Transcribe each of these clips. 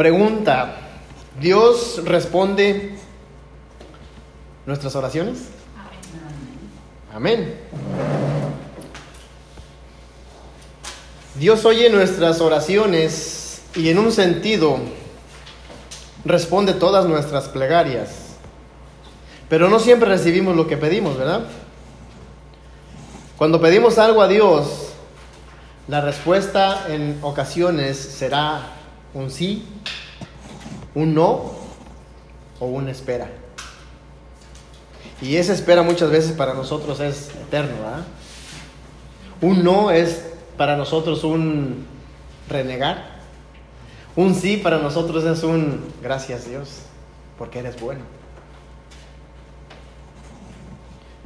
Pregunta, ¿Dios responde nuestras oraciones? Amén. Dios oye nuestras oraciones y en un sentido responde todas nuestras plegarias. Pero no siempre recibimos lo que pedimos, ¿verdad? Cuando pedimos algo a Dios, la respuesta en ocasiones será un sí, un no o una espera. Y esa espera muchas veces para nosotros es eterno, ¿verdad? Un no es para nosotros un renegar. Un sí para nosotros es un gracias Dios, porque eres bueno.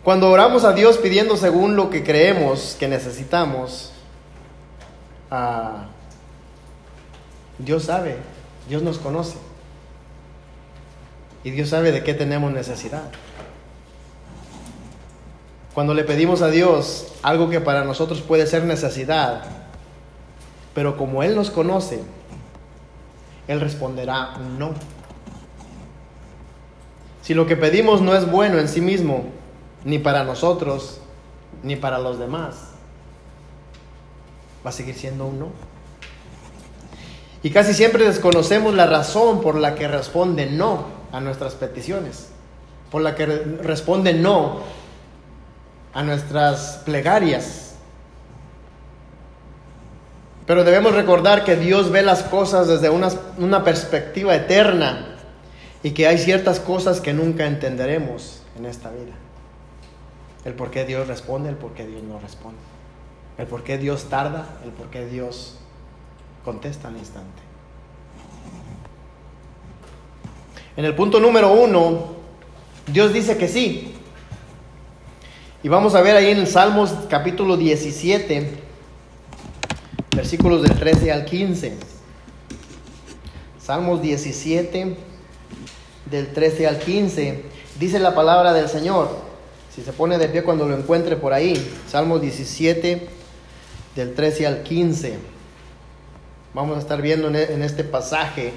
Cuando oramos a Dios pidiendo según lo que creemos que necesitamos, ah, Dios sabe, Dios nos conoce. Y Dios sabe de qué tenemos necesidad. Cuando le pedimos a Dios algo que para nosotros puede ser necesidad, pero como Él nos conoce, Él responderá no. Si lo que pedimos no es bueno en sí mismo, ni para nosotros, ni para los demás. Va a seguir siendo un no. Y casi siempre desconocemos la razón por la que responde no a nuestras peticiones, por la que responde no a nuestras plegarias. Pero debemos recordar que Dios ve las cosas desde una, una perspectiva eterna y que hay ciertas cosas que nunca entenderemos en esta vida. El por qué Dios responde, el por qué Dios no responde. El por qué Dios tarda, el por qué Dios contesta al instante. En el punto número uno, Dios dice que sí. Y vamos a ver ahí en el Salmos capítulo 17, versículos del 13 al 15. Salmos 17, del 13 al 15, dice la palabra del Señor. Si se pone de pie cuando lo encuentre por ahí, Salmo 17, del 13 al 15. Vamos a estar viendo en este pasaje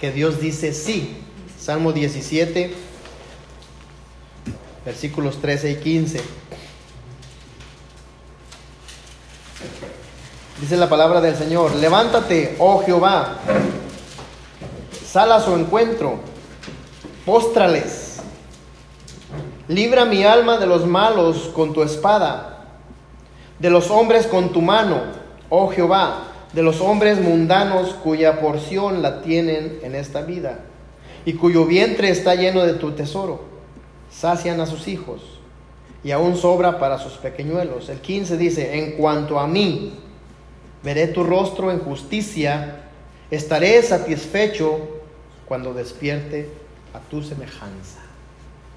que Dios dice sí. Salmo 17, versículos 13 y 15. Dice la palabra del Señor, levántate, oh Jehová, sal a su encuentro, póstrales Libra mi alma de los malos con tu espada, de los hombres con tu mano, oh Jehová, de los hombres mundanos cuya porción la tienen en esta vida, y cuyo vientre está lleno de tu tesoro. Sacian a sus hijos, y aún sobra para sus pequeñuelos. El 15 dice, en cuanto a mí, veré tu rostro en justicia, estaré satisfecho cuando despierte a tu semejanza.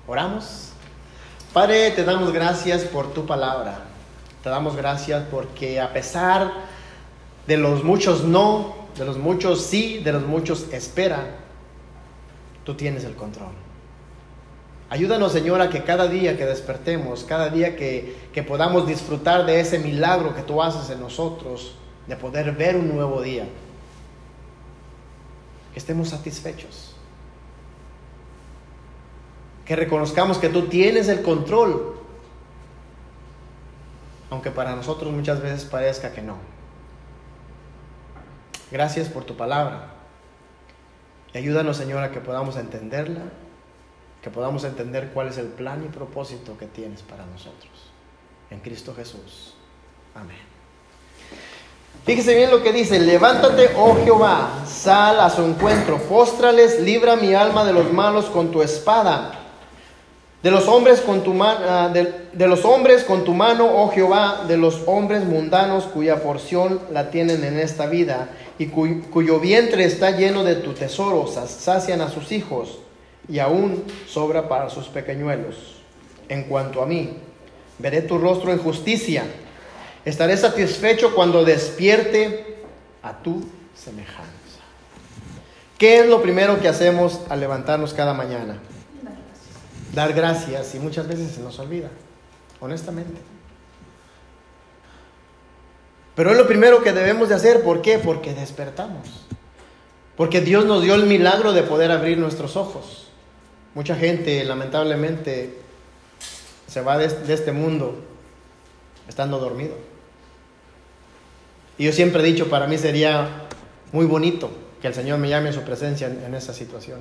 Oramos. Padre, te damos gracias por tu palabra. Te damos gracias porque a pesar de los muchos no, de los muchos sí, de los muchos espera, tú tienes el control. Ayúdanos, Señor, a que cada día que despertemos, cada día que, que podamos disfrutar de ese milagro que tú haces en nosotros, de poder ver un nuevo día, que estemos satisfechos que reconozcamos que tú tienes el control, aunque para nosotros muchas veces parezca que no. Gracias por tu palabra. Y ayúdanos, Señor, a que podamos entenderla, que podamos entender cuál es el plan y propósito que tienes para nosotros. En Cristo Jesús. Amén. Fíjese bien lo que dice, levántate, oh Jehová, sal a su encuentro, póstrales, libra mi alma de los malos con tu espada de los hombres con tu mano, ah, de, los hombres con tu mano, oh Jehová, de los hombres mundanos cuya porción la tienen en esta vida y cuyo vientre está lleno de tu tesoro, sacian a sus hijos y aún sobra para sus pequeñuelos. En cuanto a mí, veré tu rostro en justicia, estaré satisfecho cuando despierte a tu semejanza. ¿Qué es lo primero que hacemos al levantarnos cada mañana? Dar gracias y muchas veces se nos olvida, honestamente. Pero es lo primero que debemos de hacer, ¿por qué? Porque despertamos. Porque Dios nos dio el milagro de poder abrir nuestros ojos. Mucha gente lamentablemente se va de, este mundo estando dormido. Y yo siempre he dicho, para mí sería muy bonito que el Señor me llame a su presencia en esa situación.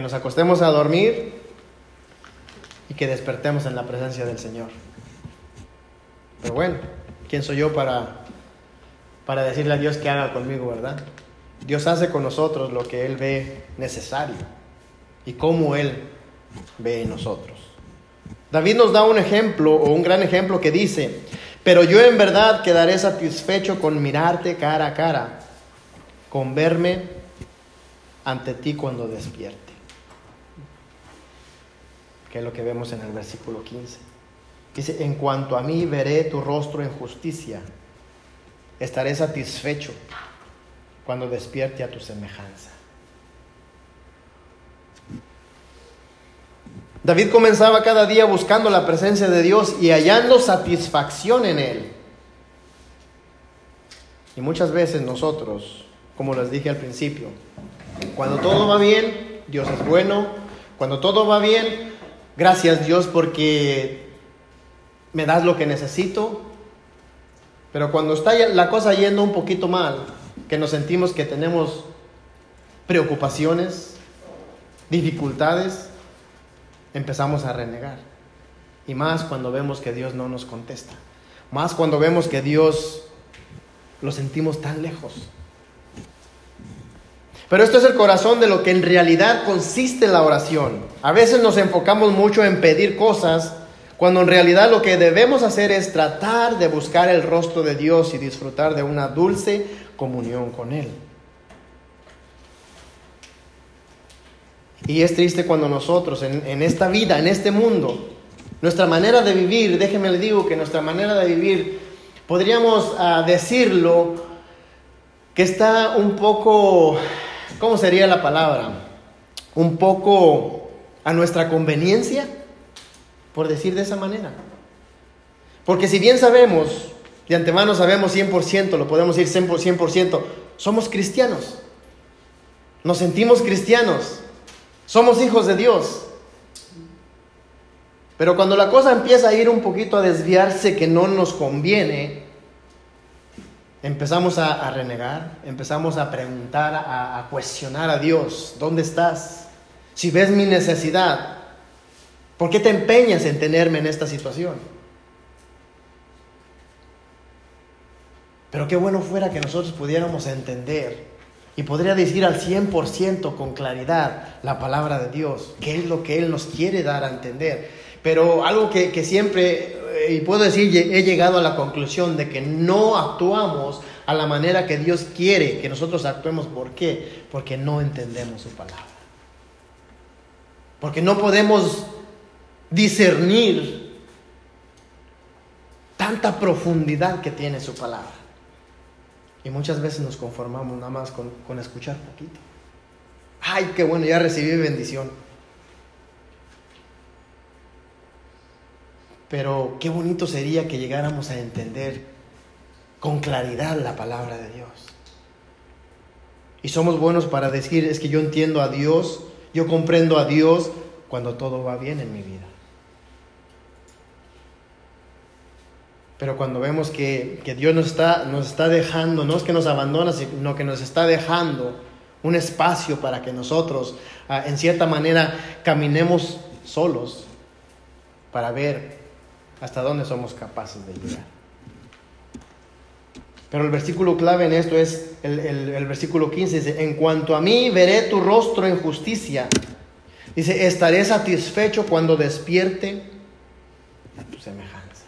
Que nos acostemos a dormir y que despertemos en la presencia del Señor. Pero bueno, ¿quién soy yo para, para decirle a Dios que haga conmigo, verdad? Dios hace con nosotros lo que Él ve necesario y cómo Él ve en nosotros. David nos da un ejemplo o un gran ejemplo que dice, pero yo en verdad quedaré satisfecho con mirarte cara a cara, con verme ante ti cuando despierte que es lo que vemos en el versículo 15. Dice, en cuanto a mí veré tu rostro en justicia, estaré satisfecho cuando despierte a tu semejanza. David comenzaba cada día buscando la presencia de Dios y hallando satisfacción en Él. Y muchas veces nosotros, como les dije al principio, cuando todo va bien, Dios es bueno, cuando todo va bien, Gracias Dios porque me das lo que necesito. Pero cuando está la cosa yendo un poquito mal, que nos sentimos que tenemos preocupaciones, dificultades, empezamos a renegar. Y más cuando vemos que Dios no nos contesta. Más cuando vemos que Dios lo sentimos tan lejos. Pero esto es el corazón de lo que en realidad consiste la oración. A veces nos enfocamos mucho en pedir cosas cuando en realidad lo que debemos hacer es tratar de buscar el rostro de Dios y disfrutar de una dulce comunión con Él. Y es triste cuando nosotros en, esta vida, en este mundo, nuestra manera de vivir, déjeme le digo que nuestra manera de vivir, podríamos ah, decirlo, que está un poco ¿cómo sería la palabra? Un poco a nuestra conveniencia, por decir de esa manera. Porque si bien sabemos, de antemano sabemos 100%, lo podemos decir 100%, somos cristianos. Nos sentimos cristianos. Somos hijos de Dios. Pero cuando la cosa empieza a ir un poquito a desviarse que no nos conviene, Empezamos a, renegar, empezamos a preguntar, a, a cuestionar a Dios, ¿dónde estás? Si ves mi necesidad, ¿por qué te empeñas en tenerme en esta situación? Pero qué bueno fuera que nosotros pudiéramos entender y podría decir al 100% con claridad la palabra de Dios, qué es lo que Él nos quiere dar a entender. Pero algo que, que siempre y puedo decir, he llegado a la conclusión de que no actuamos a la manera que Dios quiere que nosotros actuemos. ¿Por qué? Porque no entendemos su palabra. Porque no podemos discernir tanta profundidad que tiene su palabra. Y muchas veces nos conformamos nada más con, con escuchar poquito. Ay, qué bueno, ya recibí bendición. Pero qué bonito sería que llegáramos a entender con claridad la palabra de Dios. Y somos buenos para decir, es que yo entiendo a Dios, yo comprendo a Dios cuando todo va bien en mi vida. Pero cuando vemos que, Dios nos está, nos está dejando, no es que nos abandona, sino que nos está dejando un espacio para que nosotros, ah, en cierta manera, caminemos solos para ver hasta dónde somos capaces de llegar. Pero el versículo clave en esto es el, versículo 15, dice, en cuanto a mí veré tu rostro en justicia. Dice, estaré satisfecho cuando despierte a tu semejanza.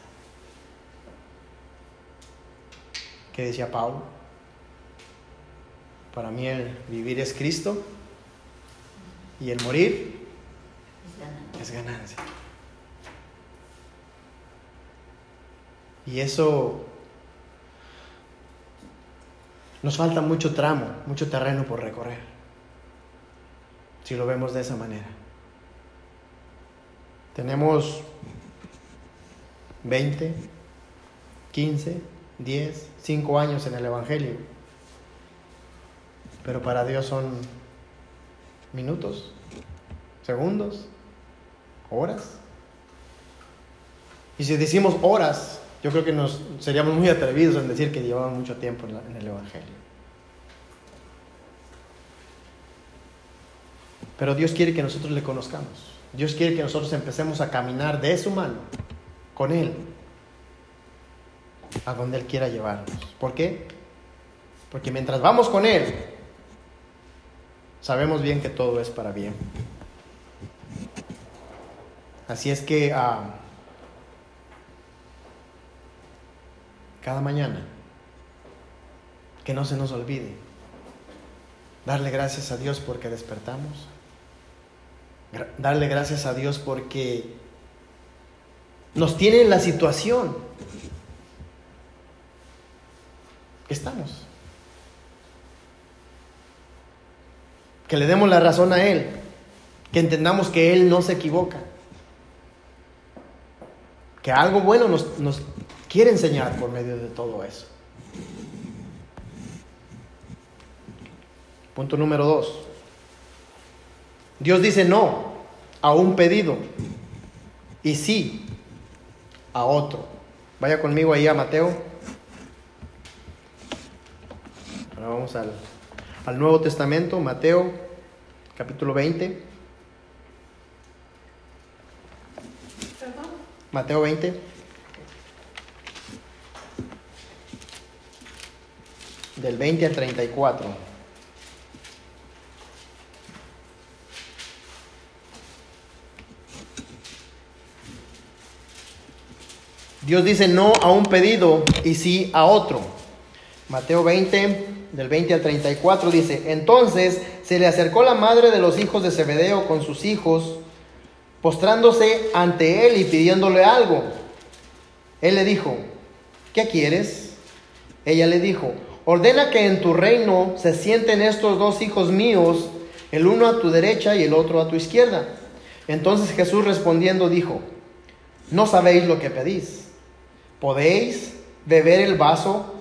¿Qué decía Pablo? Para mí el vivir es Cristo y el morir es ganancia. Y eso nos falta mucho tramo, mucho terreno por recorrer, si lo vemos de esa manera. Tenemos 20, 15, 10, 5 años en el Evangelio. Pero para Dios son minutos, segundos, horas. Y si decimos horas, yo creo que nos seríamos muy atrevidos en decir que llevaban mucho tiempo en, el Evangelio. Pero Dios quiere que nosotros le conozcamos. Dios quiere que nosotros empecemos a caminar de su mano, con Él, a donde Él quiera llevarnos. ¿Por qué? Porque mientras vamos con Él, sabemos bien que todo es para bien. Así es que uh, cada mañana, que no se nos olvide, darle gracias a Dios porque despertamos, darle gracias a Dios porque nos tiene en la situación que estamos. Que le demos la razón a Él, que entendamos que Él no se equivoca, que algo bueno nos, nos quiere enseñar por medio de todo eso. Punto número dos. Dios dice no a un pedido y sí a otro. Vaya conmigo ahí a Mateo. Ahora vamos al, al Nuevo Testamento, Mateo capítulo 20. Mateo 20. Del 20 al 34. Dios dice no a un pedido y sí a otro. Mateo 20, del 20 al 34 dice, entonces se le acercó la madre de los hijos de Zebedeo con sus hijos, postrándose ante él y pidiéndole algo. Él le dijo, ¿qué quieres? Ella le dijo, ordena que en tu reino se sienten estos dos hijos míos, el uno a tu derecha y el otro a tu izquierda. Entonces Jesús respondiendo dijo, no sabéis lo que pedís. ¿podéis beber el vaso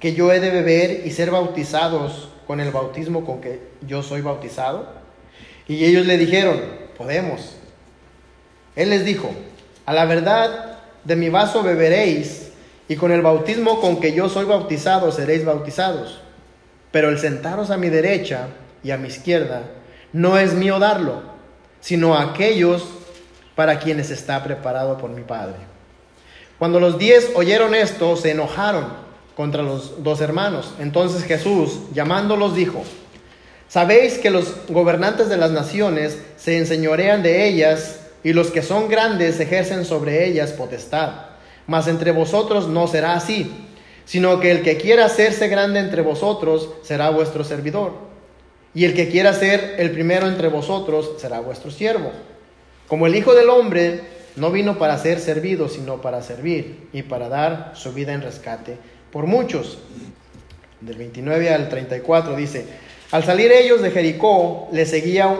que yo he de beber y ser bautizados con el bautismo con que yo soy bautizado? Y ellos le dijeron, podemos. Él les dijo, a la verdad de mi vaso beberéis y con el bautismo con que yo soy bautizado seréis bautizados. Pero el sentaros a mi derecha y a mi izquierda no es mío darlo, sino a aquellos para quienes está preparado por mi Padre. Cuando los diez oyeron esto, se enojaron contra los dos hermanos. Entonces Jesús, llamándolos, dijo, Sabéis que los gobernantes de las naciones se enseñorean de ellas y los que son grandes ejercen sobre ellas potestad. Mas entre vosotros no será así, sino que el que quiera hacerse grande entre vosotros será vuestro servidor. Y el que quiera ser el primero entre vosotros será vuestro siervo. Como el Hijo del Hombre no vino para ser servido, sino para servir y para dar su vida en rescate por muchos. Del 29 al 34 dice, al salir ellos de Jericó, le seguía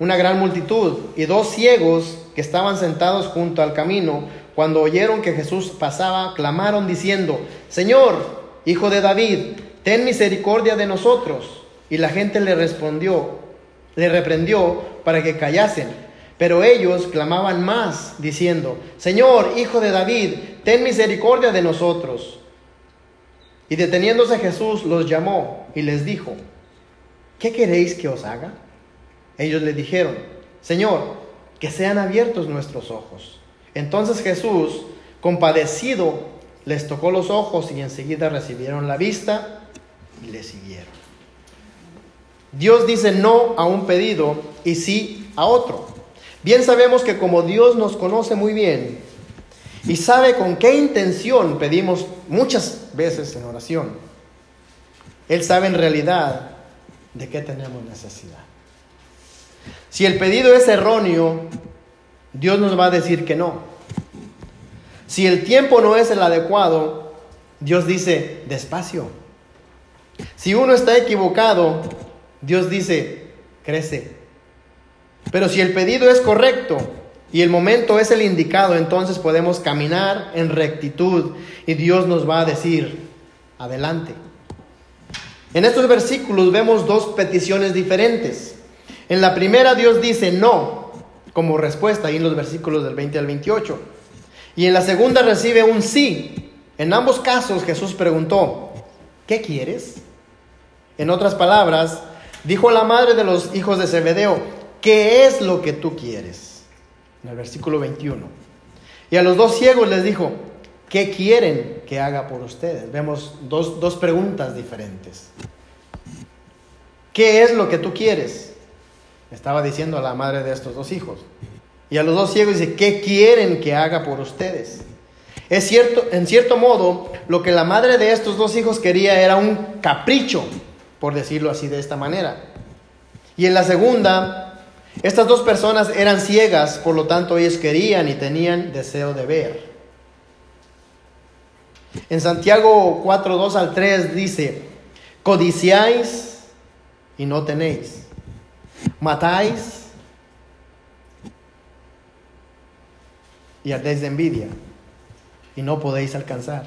una gran multitud y dos ciegos que estaban sentados junto al camino, cuando oyeron que Jesús pasaba, clamaron diciendo, Señor, hijo de David, ten misericordia de nosotros. Y la gente le respondió, le reprendió para que callasen. Pero ellos clamaban más, diciendo, Señor, hijo de David, ten misericordia de nosotros. Y deteniéndose Jesús los llamó y les dijo, ¿qué queréis que os haga? Ellos le dijeron, Señor, que sean abiertos nuestros ojos. Entonces Jesús, compadecido, les tocó los ojos y enseguida recibieron la vista y le siguieron. Dios dice no a un pedido y sí a otro. Bien sabemos que como Dios nos conoce muy bien y sabe con qué intención pedimos muchas veces en oración, Él sabe en realidad de qué tenemos necesidad. Si el pedido es erróneo, Dios nos va a decir que no. Si el tiempo no es el adecuado, Dios dice despacio. Si uno está equivocado, Dios dice crece. Pero si el pedido es correcto, Y el momento es el indicado, entonces podemos caminar en rectitud y Dios nos va a decir, adelante. En estos versículos vemos dos peticiones diferentes. En la primera Dios dice no como respuesta, ahí en los versículos del 20 al 28. Y en la segunda recibe un sí. En ambos casos Jesús preguntó, ¿qué quieres? En otras palabras, dijo la madre de los hijos de Zebedeo, ¿qué es lo que tú quieres? en el versículo 21. Y a los dos ciegos les dijo, ¿qué quieren que haga por ustedes? Vemos dos, dos preguntas diferentes. ¿Qué es lo que tú quieres? Estaba diciendo a la madre de estos dos hijos. Y a los dos ciegos dice, ¿qué quieren que haga por ustedes? Es cierto, en cierto modo, lo que la madre de estos dos hijos quería era un capricho, por decirlo así de esta manera. Y en la segunda, estas dos personas eran ciegas, por lo tanto ellos querían y tenían deseo de ver. En Santiago 4, 2 al 3 dice, codiciáis y no tenéis, matáis y ardéis de envidia y no podéis alcanzar,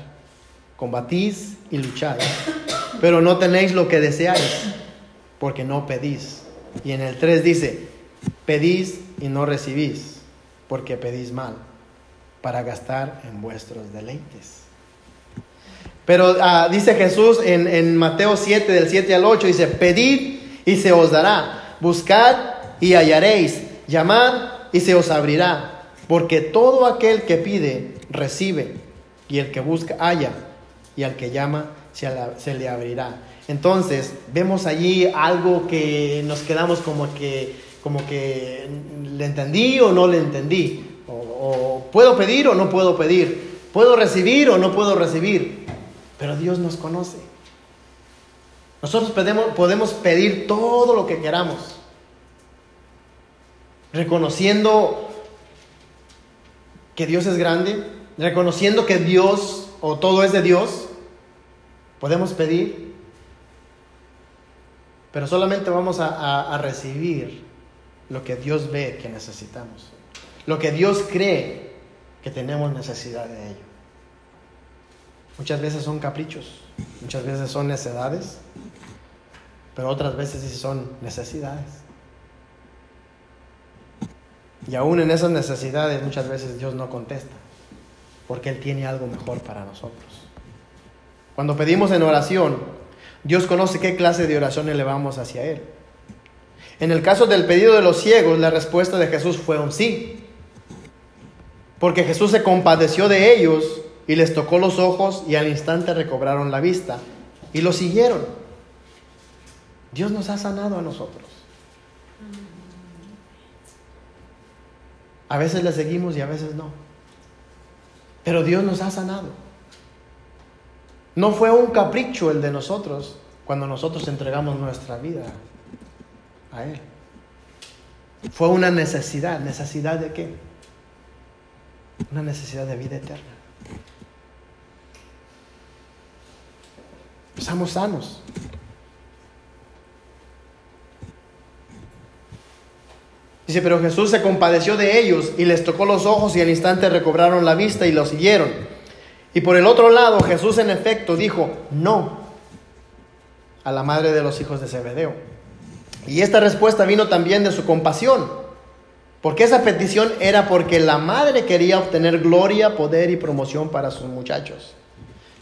combatís y lucháis, pero no tenéis lo que deseáis porque no pedís. Y en el 3 dice, Pedís y no recibís, porque pedís mal, para gastar en vuestros deleites. Pero ah, dice Jesús en, Mateo 7, del 7 al 8, dice, pedid y se os dará, buscad y hallaréis, llamad y se os abrirá, porque todo aquel que pide, recibe, y el que busca, halla, y al que llama, se le abrirá. Entonces, vemos allí algo que nos quedamos como que como que le entendí o no le entendí, o, puedo pedir o no puedo pedir, puedo recibir o no puedo recibir, pero Dios nos conoce. Nosotros podemos, pedir todo lo que queramos, reconociendo que Dios es grande, reconociendo que Dios o todo es de Dios, podemos pedir, pero solamente vamos a recibir lo que Dios ve que necesitamos, lo que Dios cree que tenemos necesidad de ello. Muchas veces son caprichos, muchas veces son necedades, pero otras veces sí son necesidades. Y aún en esas necesidades muchas veces Dios no contesta, porque Él tiene algo mejor para nosotros. Cuando pedimos en oración, Dios conoce qué clase de oración elevamos hacia Él. En el caso del pedido de los ciegos, la respuesta de Jesús fue un sí. Porque Jesús se compadeció de ellos y les tocó los ojos y al instante recobraron la vista y lo siguieron. Dios nos ha sanado a nosotros. A veces le seguimos y a veces no. Pero Dios nos ha sanado. No fue un capricho el de nosotros cuando nosotros entregamos nuestra vida a Él. Fue una necesidad. ¿Necesidad de qué? Una necesidad de vida eterna. Estamos sanos. Dice, pero Jesús se compadeció de ellos y les tocó los ojos y al instante recobraron la vista y lo siguieron. Y por el otro lado, Jesús en efecto dijo, no a la madre de los hijos de Zebedeo. Y esta respuesta vino también de su compasión, porque esa petición era porque la madre quería obtener gloria, poder y promoción para sus muchachos.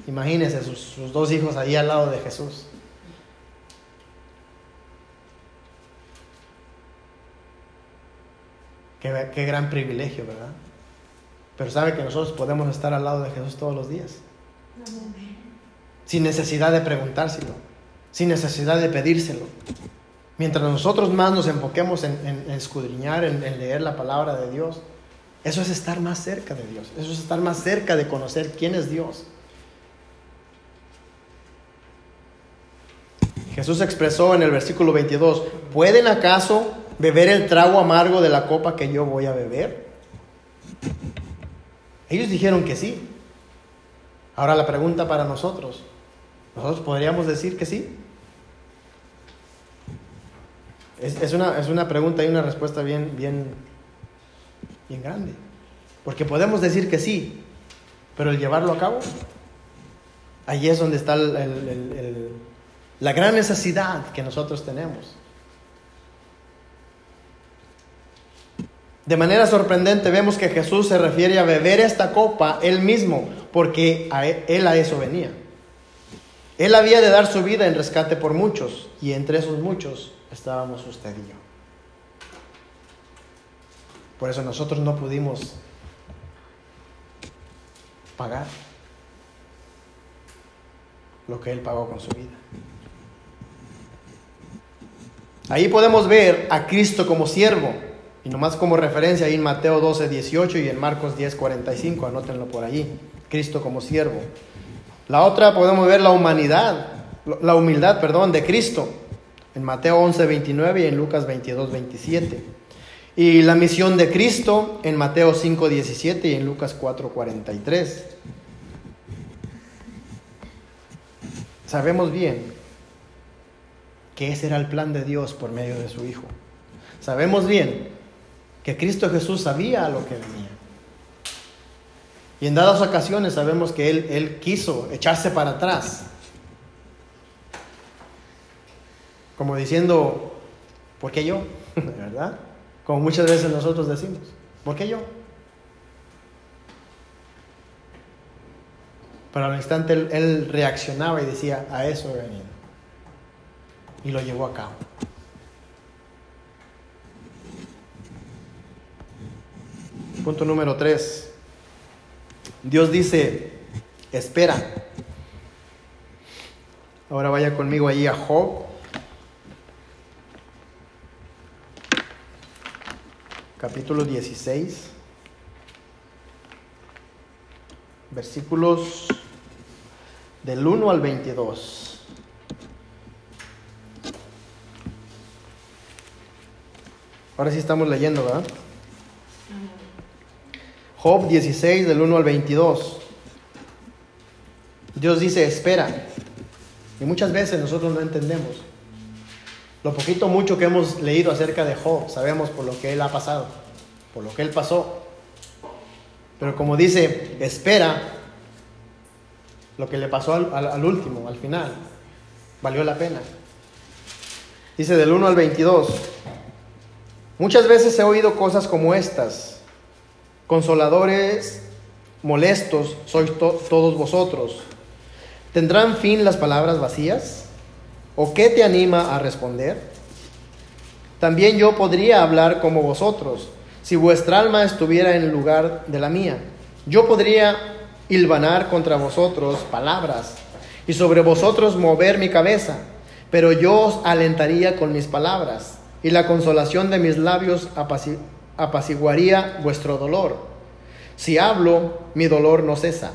Imagínense sus, dos hijos ahí al lado de Jesús. Qué, gran privilegio, ¿verdad? Pero sabe que nosotros podemos estar al lado de Jesús todos los días. Sin necesidad de preguntárselo, sin necesidad de pedírselo. Mientras nosotros más nos enfoquemos en, escudriñar, en, leer la palabra de Dios, eso es estar más cerca de Dios, eso es estar más cerca de conocer quién es Dios. Jesús expresó en el versículo 22, ¿pueden acaso beber el trago amargo de la copa que yo voy a beber? Ellos dijeron que sí. Ahora la pregunta para nosotros, ¿nosotros podríamos decir que sí? Es, una, es una pregunta y una respuesta bien, bien, bien grande. Porque podemos decir que sí, pero el llevarlo a cabo, ahí es donde está la gran necesidad que nosotros tenemos. De manera sorprendente vemos que Jesús se refiere a beber esta copa él mismo, porque él, él, a eso venía. Él había de dar su vida en rescate por muchos, y entre esos muchos estábamos usted y yo. Por eso nosotros no pudimos pagar lo que Él pagó con su vida. Ahí podemos ver a Cristo como siervo y nomás como referencia ahí en Mateo 12, 18 y en Marcos 10, 45, anótenlo por ahí. Cristo como siervo. La otra podemos ver la humanidad, la humildad, perdón, de Cristo en Mateo 11, 29 y en Lucas 22, 27. Y la misión de Cristo en Mateo 5, 17 y en Lucas 4, 43. Sabemos bien que ese era el plan de Dios por medio de su Hijo. Sabemos bien que Cristo Jesús sabía lo que venía. Y en dadas ocasiones sabemos que él, él quiso echarse para atrás. Como diciendo, ¿por qué yo? ¿Verdad? Como muchas veces nosotros decimos, ¿por qué yo? Pero al instante él, él reaccionaba y decía, a eso he venido. Y lo llevó a cabo. Punto número 3. Dios dice, espera. Ahora vaya conmigo allí a Job. Capítulo 16. Versículos del 1 al 22. Ahora sí estamos leyendo, ¿verdad? Job 16 del 1 al 22. Dios dice, espera. Y muchas veces nosotros no entendemos. Lo poquito mucho que hemos leído acerca de Job, sabemos por lo que él ha pasado, por lo que él pasó. Pero como dice, espera, lo que le pasó al, al último, al final, valió la pena. Dice del 1 al 22. Muchas veces he oído cosas como estas Consoladores molestos sois todos vosotros. ¿Tendrán fin las palabras vacías? ¿O qué te anima a responder? También yo podría hablar como vosotros, si vuestra alma estuviera en el lugar de la mía. Yo podría hilvanar contra vosotros palabras y sobre vosotros mover mi cabeza, pero yo os alentaría con mis palabras y la consolación de mis labios apaciguaría vuestro dolor. Si hablo, mi dolor no cesa.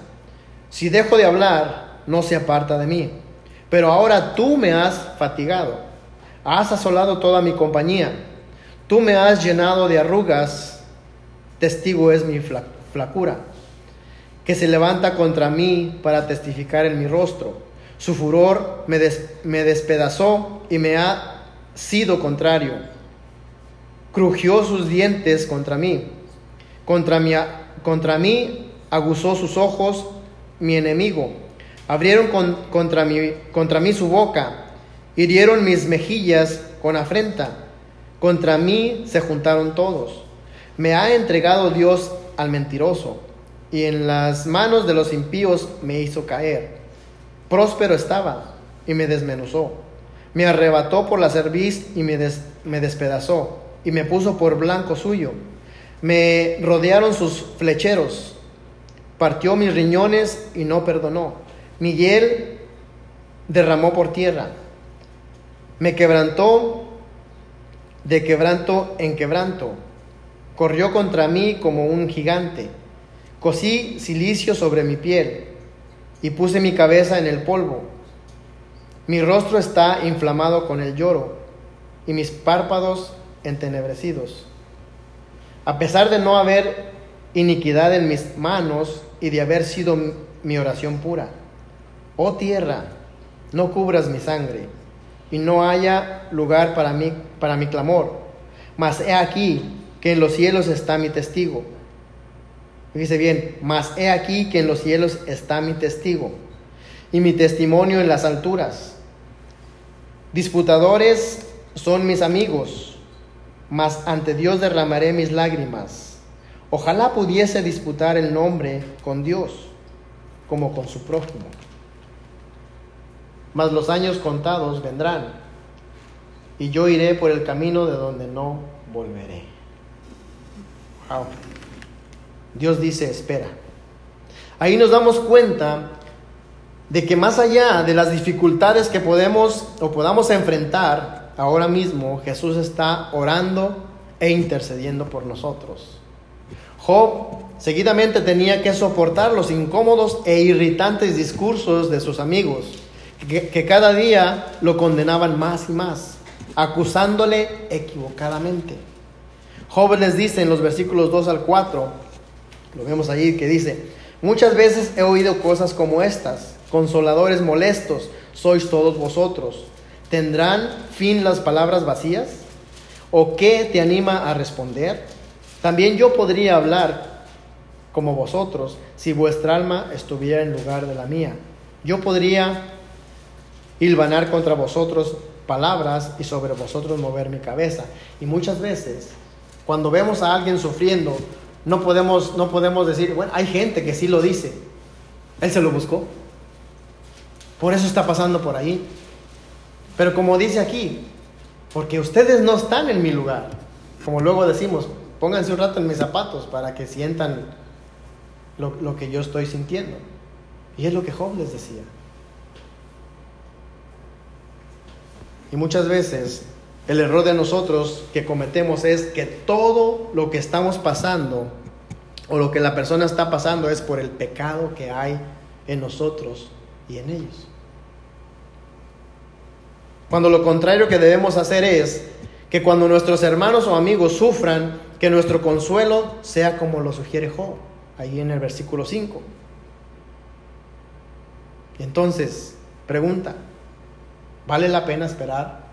Si dejo de hablar, no se aparta de mí. Pero ahora tú me has fatigado. Has asolado toda mi compañía. Tú me has llenado de arrugas. Testigo es mi flacura, que se levanta contra mí para testificar en mi rostro. Su furor me, me despedazó y me ha sido contrario crujió sus dientes contra mí. Contra mí, contra mí aguzó sus ojos mi enemigo. Abrieron contra, mí, contra mí su boca. Hirieron mis mejillas con afrenta. Contra mí se juntaron todos. Me ha entregado Dios al mentiroso, y en las manos de los impíos me hizo caer. Próspero estaba, y me desmenuzó. Me arrebató por la cerviz y me, me despedazó y me puso por blanco suyo. Me rodearon sus flecheros, partió mis riñones y no perdonó. Mi hiel derramó por tierra. Me quebrantó de quebranto en quebranto. Corrió contra mí como un gigante. Cosí silicio sobre mi piel y puse mi cabeza en el polvo. Mi rostro está inflamado con el lloro y mis párpados entenebrecidos. A pesar de no haber iniquidad en mis manos y de haber sido mi oración pura. Oh tierra, no cubras mi sangre y no haya lugar para mí para mi clamor. Mas he aquí, que en los cielos está mi testigo. Dice bien, mas he aquí que en los cielos está mi testigo y mi testimonio en las alturas. Disputadores son mis amigos, mas ante Dios derramaré mis lágrimas. Ojalá pudiese disputar el nombre con Dios como con su prójimo. Mas los años contados vendrán y yo iré por el camino de donde no volveré. Dios dice, espera. Ahí nos damos cuenta de que más allá de las dificultades que podemos o podamos enfrentar ahora mismo, Jesús está orando e intercediendo por nosotros. Job seguidamente tenía que soportar los incómodos e irritantes discursos de sus amigos, que, cada día lo condenaban más y más, acusándole equivocadamente. Job les dice en los versículos 2 al 4, lo vemos allí que dice, muchas veces he oído cosas como estas, consoladores molestos, sois todos vosotros. ¿Tendrán fin las palabras vacías? ¿O qué te anima a responder? También yo podría hablar como vosotros si vuestra alma estuviera en lugar de la mía. Yo podría hilvanar contra vosotros palabras y sobre vosotros mover mi cabeza. Y muchas veces, cuando vemos a alguien sufriendo, no podemos, no podemos decir, bueno, hay gente que sí lo dice. Él se lo buscó. Por eso está pasando por ahí. Pero como dice aquí, porque ustedes no están en mi lugar. Como luego decimos, pónganse un rato en mis zapatos para que sientan lo, lo que yo estoy sintiendo. Y es lo que Job les decía. Y muchas veces el error de nosotros que cometemos es que todo lo que estamos pasando o lo que la persona está pasando es por el pecado que hay en nosotros y en ellos. Cuando lo contrario que debemos hacer es que cuando nuestros hermanos o amigos sufran, que nuestro consuelo sea como lo sugiere Job, ahí en el versículo 5. Y entonces, pregunta, ¿vale la pena esperar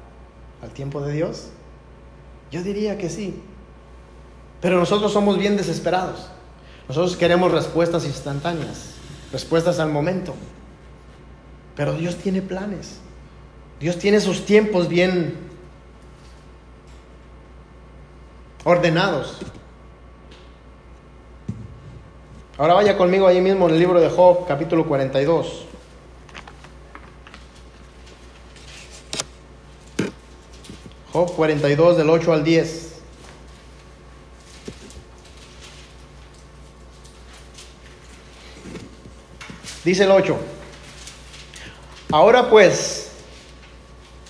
al tiempo de Dios? Yo diría que sí. Pero nosotros somos bien desesperados. Nosotros queremos respuestas instantáneas, respuestas al momento. Pero Dios tiene planes. Dios tiene sus tiempos bien ordenados. Ahora vaya conmigo ahí mismo en el libro de Job, capítulo 42. Job 42 del 8 al 10. Dice el 8. Ahora pues,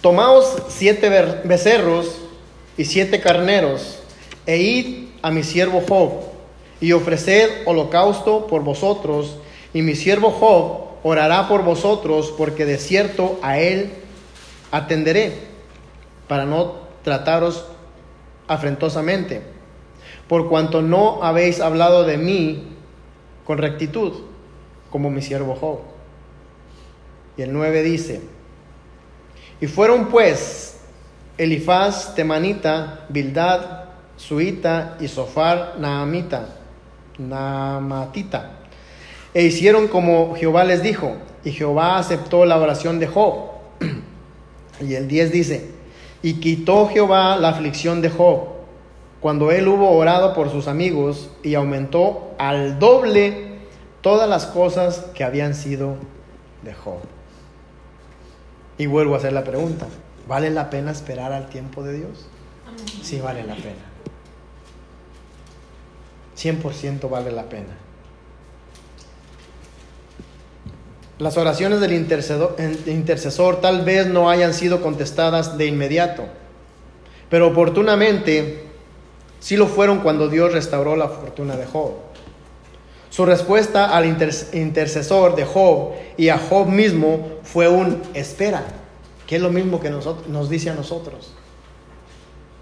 tomaos siete becerros y siete carneros, e id a mi siervo Job, y ofreced holocausto por vosotros, y mi siervo Job orará por vosotros, porque de cierto a él atenderé, para no trataros afrentosamente, por cuanto no habéis hablado de mí con rectitud, como mi siervo Job. Y el 9 dice, y fueron pues Elifaz temanita, Bildad, Suita y Sofar naamita, naamatita. E hicieron como Jehová les dijo, y Jehová aceptó la oración de Job. y el 10 dice, y quitó Jehová la aflicción de Job, cuando él hubo orado por sus amigos, y aumentó al doble todas las cosas que habían sido de Job. Y vuelvo a hacer la pregunta, ¿vale la pena esperar al tiempo de Dios? Sí, vale la pena. 100% vale la pena. Las oraciones del intercesor, tal vez no hayan sido contestadas de inmediato, pero oportunamente sí lo fueron cuando Dios restauró la fortuna de Job. Su respuesta al intercesor de Job y a Job mismo fue un espera, que es lo mismo que nos dice a nosotros.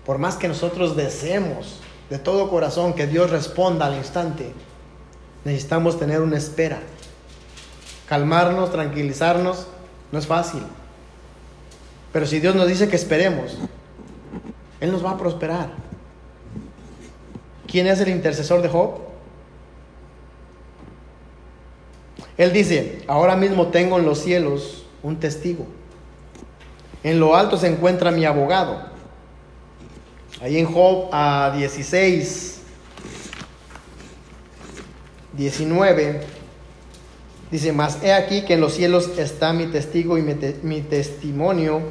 Por más que nosotros deseemos de todo corazón que Dios responda al instante, necesitamos tener una espera. Calmarnos, tranquilizarnos, no es fácil. Pero si Dios nos dice que esperemos, Él nos va a prosperar. ¿Quién es el intercesor de Job? Él dice, ahora mismo tengo en los cielos un testigo. En lo alto se encuentra mi abogado. Ahí en Job a 16, 19, dice, mas he aquí que en los cielos está mi testigo y mi, te- mi testimonio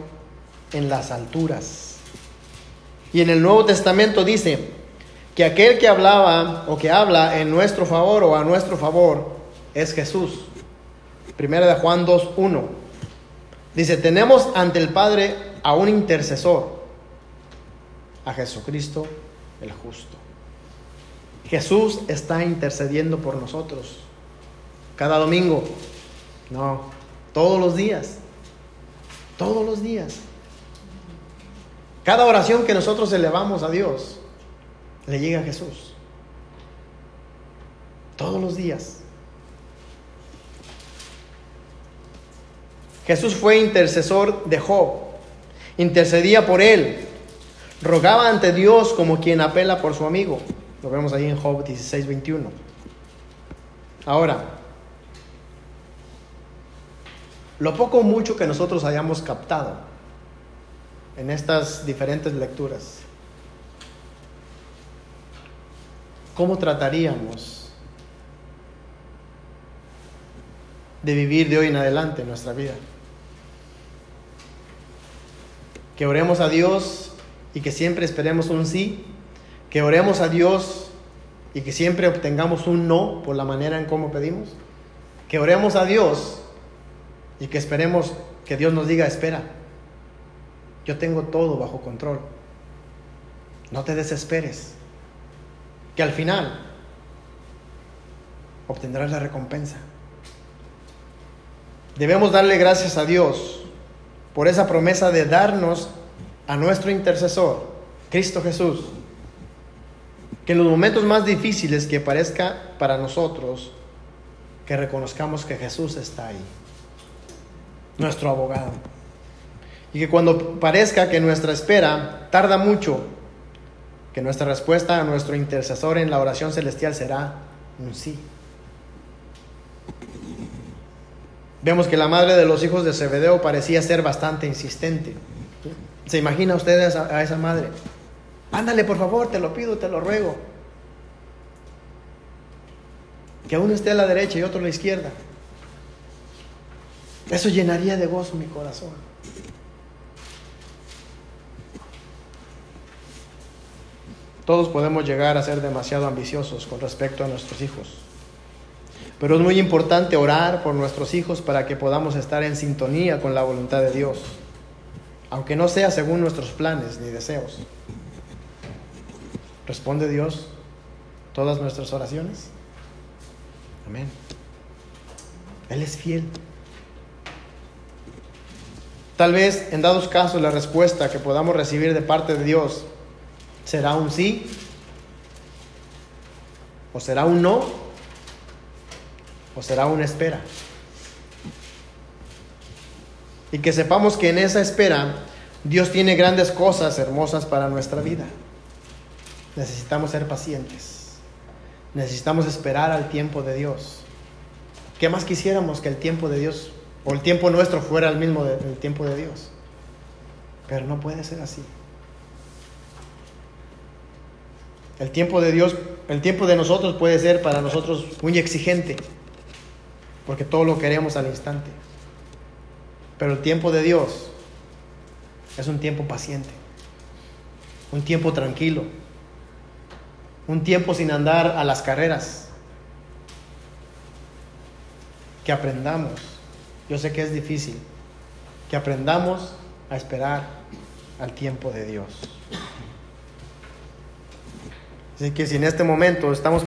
en las alturas. Y en el Nuevo Testamento dice que aquel que hablaba o que habla en nuestro favor o a nuestro favor es Jesús. Primera de Juan 2.1. Dice, tenemos ante el Padre a un intercesor, a Jesucristo el justo. Jesús está intercediendo por nosotros. Cada domingo. No, todos los días. Todos los días. Cada oración que nosotros elevamos a Dios le llega a Jesús. Todos los días. Jesús fue intercesor de Job. Intercedía por él. Rogaba ante Dios como quien apela por su amigo. Lo vemos ahí en Job 16, 21. Ahora, lo poco o mucho que nosotros hayamos captado en estas diferentes lecturas, ¿cómo trataríamos de vivir de hoy en adelante nuestra vida? Que oremos a Dios y que siempre esperemos un sí, que oremos a Dios y que siempre obtengamos un no por la manera en cómo pedimos, que oremos a Dios y que esperemos que Dios nos diga, espera, yo tengo todo bajo control, no te desesperes, que al final obtendrás la recompensa. Debemos darle gracias a Dios por esa promesa de darnos a nuestro intercesor, Cristo Jesús, que en los momentos más difíciles que parezca para nosotros, que reconozcamos que Jesús está ahí, nuestro abogado. Y que cuando parezca que nuestra espera tarda mucho, que nuestra respuesta a nuestro intercesor en la oración celestial será un sí. Vemos que la madre de los hijos de Zebedeo parecía ser bastante insistente. ¿Se imagina usted a esa, a esa madre? Ándale, por favor, te lo pido, te lo ruego. Que uno esté a la derecha y otro a la izquierda. Eso llenaría de gozo mi corazón. Todos podemos llegar a ser demasiado ambiciosos con respecto a nuestros hijos. Pero es muy importante orar por nuestros hijos para que podamos estar en sintonía con la voluntad de Dios, aunque no sea según nuestros planes ni deseos. ¿Responde Dios todas nuestras oraciones? Amén. Él es fiel. Tal vez en dados casos la respuesta que podamos recibir de parte de Dios será un sí o será un no o será una espera. Y que sepamos que en esa espera Dios tiene grandes cosas hermosas para nuestra vida. Necesitamos ser pacientes. Necesitamos esperar al tiempo de Dios. ¿Qué más quisiéramos que el tiempo de Dios o el tiempo nuestro fuera el mismo del tiempo de Dios? Pero no puede ser así. El tiempo de Dios, el tiempo de nosotros puede ser para nosotros muy exigente, porque todo lo queremos al instante. Pero el tiempo de Dios es un tiempo paciente, un tiempo tranquilo, un tiempo sin andar a las carreras. Que aprendamos, yo sé que es difícil, que aprendamos a esperar al tiempo de Dios. Así que si en este momento estamos